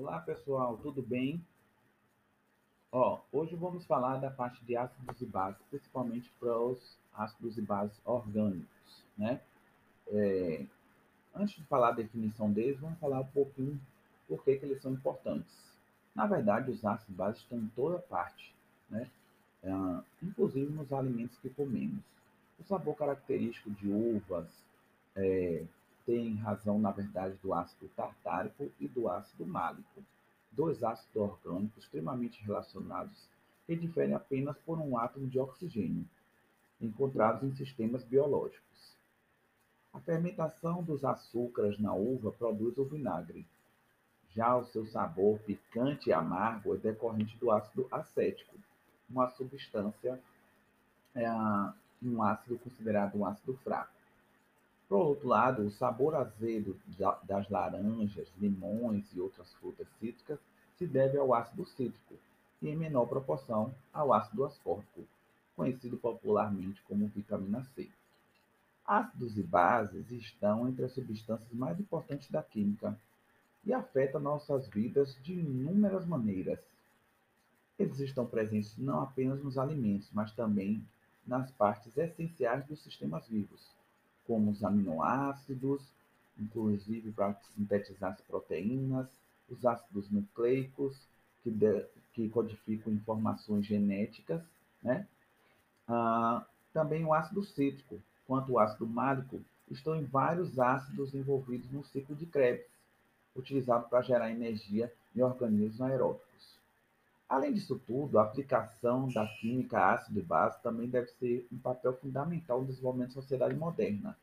Olá pessoal, tudo bem? Ó, hoje vamos falar da parte de ácidos e bases, principalmente para os ácidos e bases orgânicos, né? É, antes de falar a definição deles, vamos falar um pouquinho por que, que eles são importantes. Na verdade, os ácidos e bases estão em toda parte, né? É, inclusive nos alimentos que comemos. O sabor característico de uvas, é, razão, na verdade, do ácido tartárico e do ácido málico, dois ácidos orgânicos extremamente relacionados que diferem apenas por um átomo de oxigênio, encontrados em sistemas biológicos. A fermentação dos açúcares na uva produz o vinagre. Já o seu sabor picante e amargo é decorrente do ácido acético, uma substância, é, um ácido considerado um ácido fraco. Por outro lado, o sabor azedo das laranjas, limões e outras frutas cítricas se deve ao ácido cítrico e, em menor proporção, ao ácido ascórbico, conhecido popularmente como vitamina C. Ácidos e bases estão entre as substâncias mais importantes da química e afetam nossas vidas de inúmeras maneiras. Eles estão presentes não apenas nos alimentos, mas também nas partes essenciais dos sistemas vivos como os aminoácidos, inclusive para sintetizar as proteínas, os ácidos nucleicos, que, de, que codificam informações genéticas, né? Ah, também o ácido cítrico, quanto o ácido málico, estão em vários ácidos envolvidos no ciclo de Krebs, utilizado para gerar energia em organismos aeróbicos. Além disso tudo, a aplicação da química ácido e base também deve ser um papel fundamental no desenvolvimento da sociedade moderna,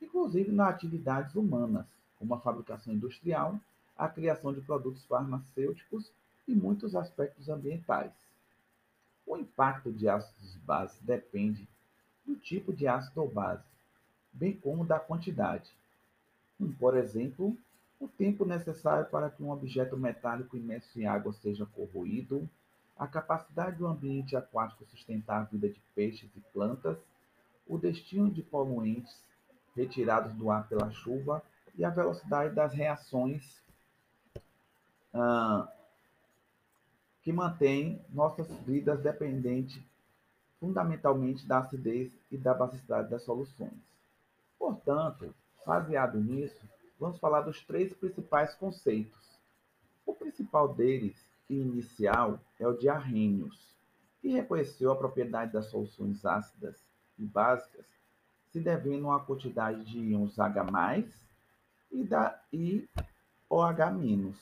inclusive nas atividades humanas, como a fabricação industrial, a criação de produtos farmacêuticos e muitos aspectos ambientais. O impacto de ácidos base depende do tipo de ácido ou base, bem como da quantidade. Por exemplo, o tempo necessário para que um objeto metálico imerso em água seja corroído, a capacidade do ambiente aquático sustentar a vida de peixes e plantas, o destino de poluentes retirados do ar pela chuva e a velocidade das reações ah, que mantém nossas vidas dependentes fundamentalmente da acidez e da basicidade das soluções. Portanto, baseado nisso, vamos falar dos três principais conceitos. O principal deles, e inicial, é o de Arrhenius, que reconheceu a propriedade das soluções ácidas e básicas se devendo uma quantidade de íons H+, e, da, e OH-.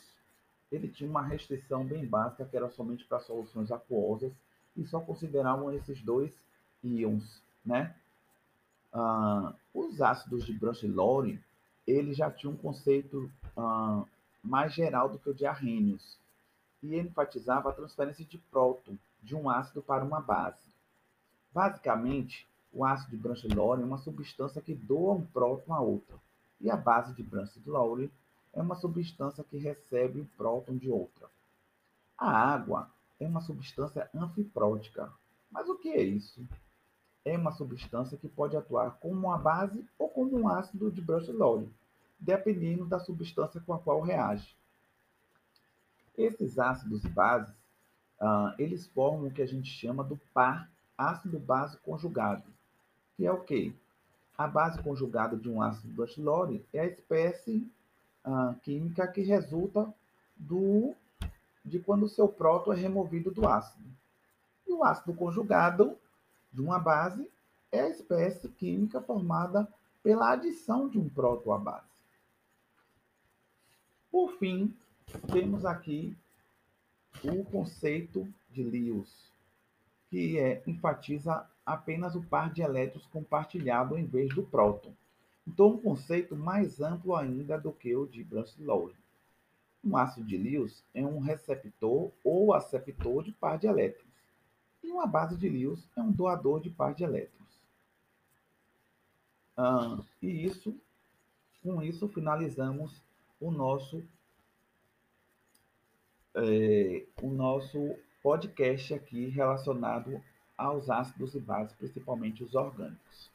Ele tinha uma restrição bem básica, que era somente para soluções aquosas, e só consideravam esses dois íons, né? Ah, os ácidos de Branch-Lowry ele já tinha um conceito uh, mais geral do que o de Arrhenius, e enfatizava a transferência de próton de um ácido para uma base. Basicamente, o ácido de Branch-Lowry é uma substância que doa um próton a outra, e a base de Branch-Lowry é uma substância que recebe um próton de outra. A água é uma substância anfiprótica. Mas o que é isso? É uma substância que pode atuar como uma base ou como um ácido de Branch-Lowry, dependendo da substância com a qual reage. Esses ácidos e bases, uh, eles formam o que a gente chama do par ácido-base conjugado, que é o quê? A base conjugada de um ácido Branch-Lowry é a espécie uh, química que resulta do, de quando o seu próton é removido do ácido. E o ácido conjugado de uma base é a espécie química formada pela adição de um próton à base. Por fim, temos aqui o conceito de Lewis, que é, enfatiza apenas o par de elétrons compartilhado em vez do próton. Então, um conceito mais amplo ainda do que o de Branch-Lowry. Um ácido de Lewis é um receptor ou aceptor de par de elétrons. E uma base de Lewis é um doador de par de elétrons. Ah, e isso, com isso, finalizamos o nosso, é, o nosso podcast aqui relacionado aos ácidos e bases, principalmente os orgânicos.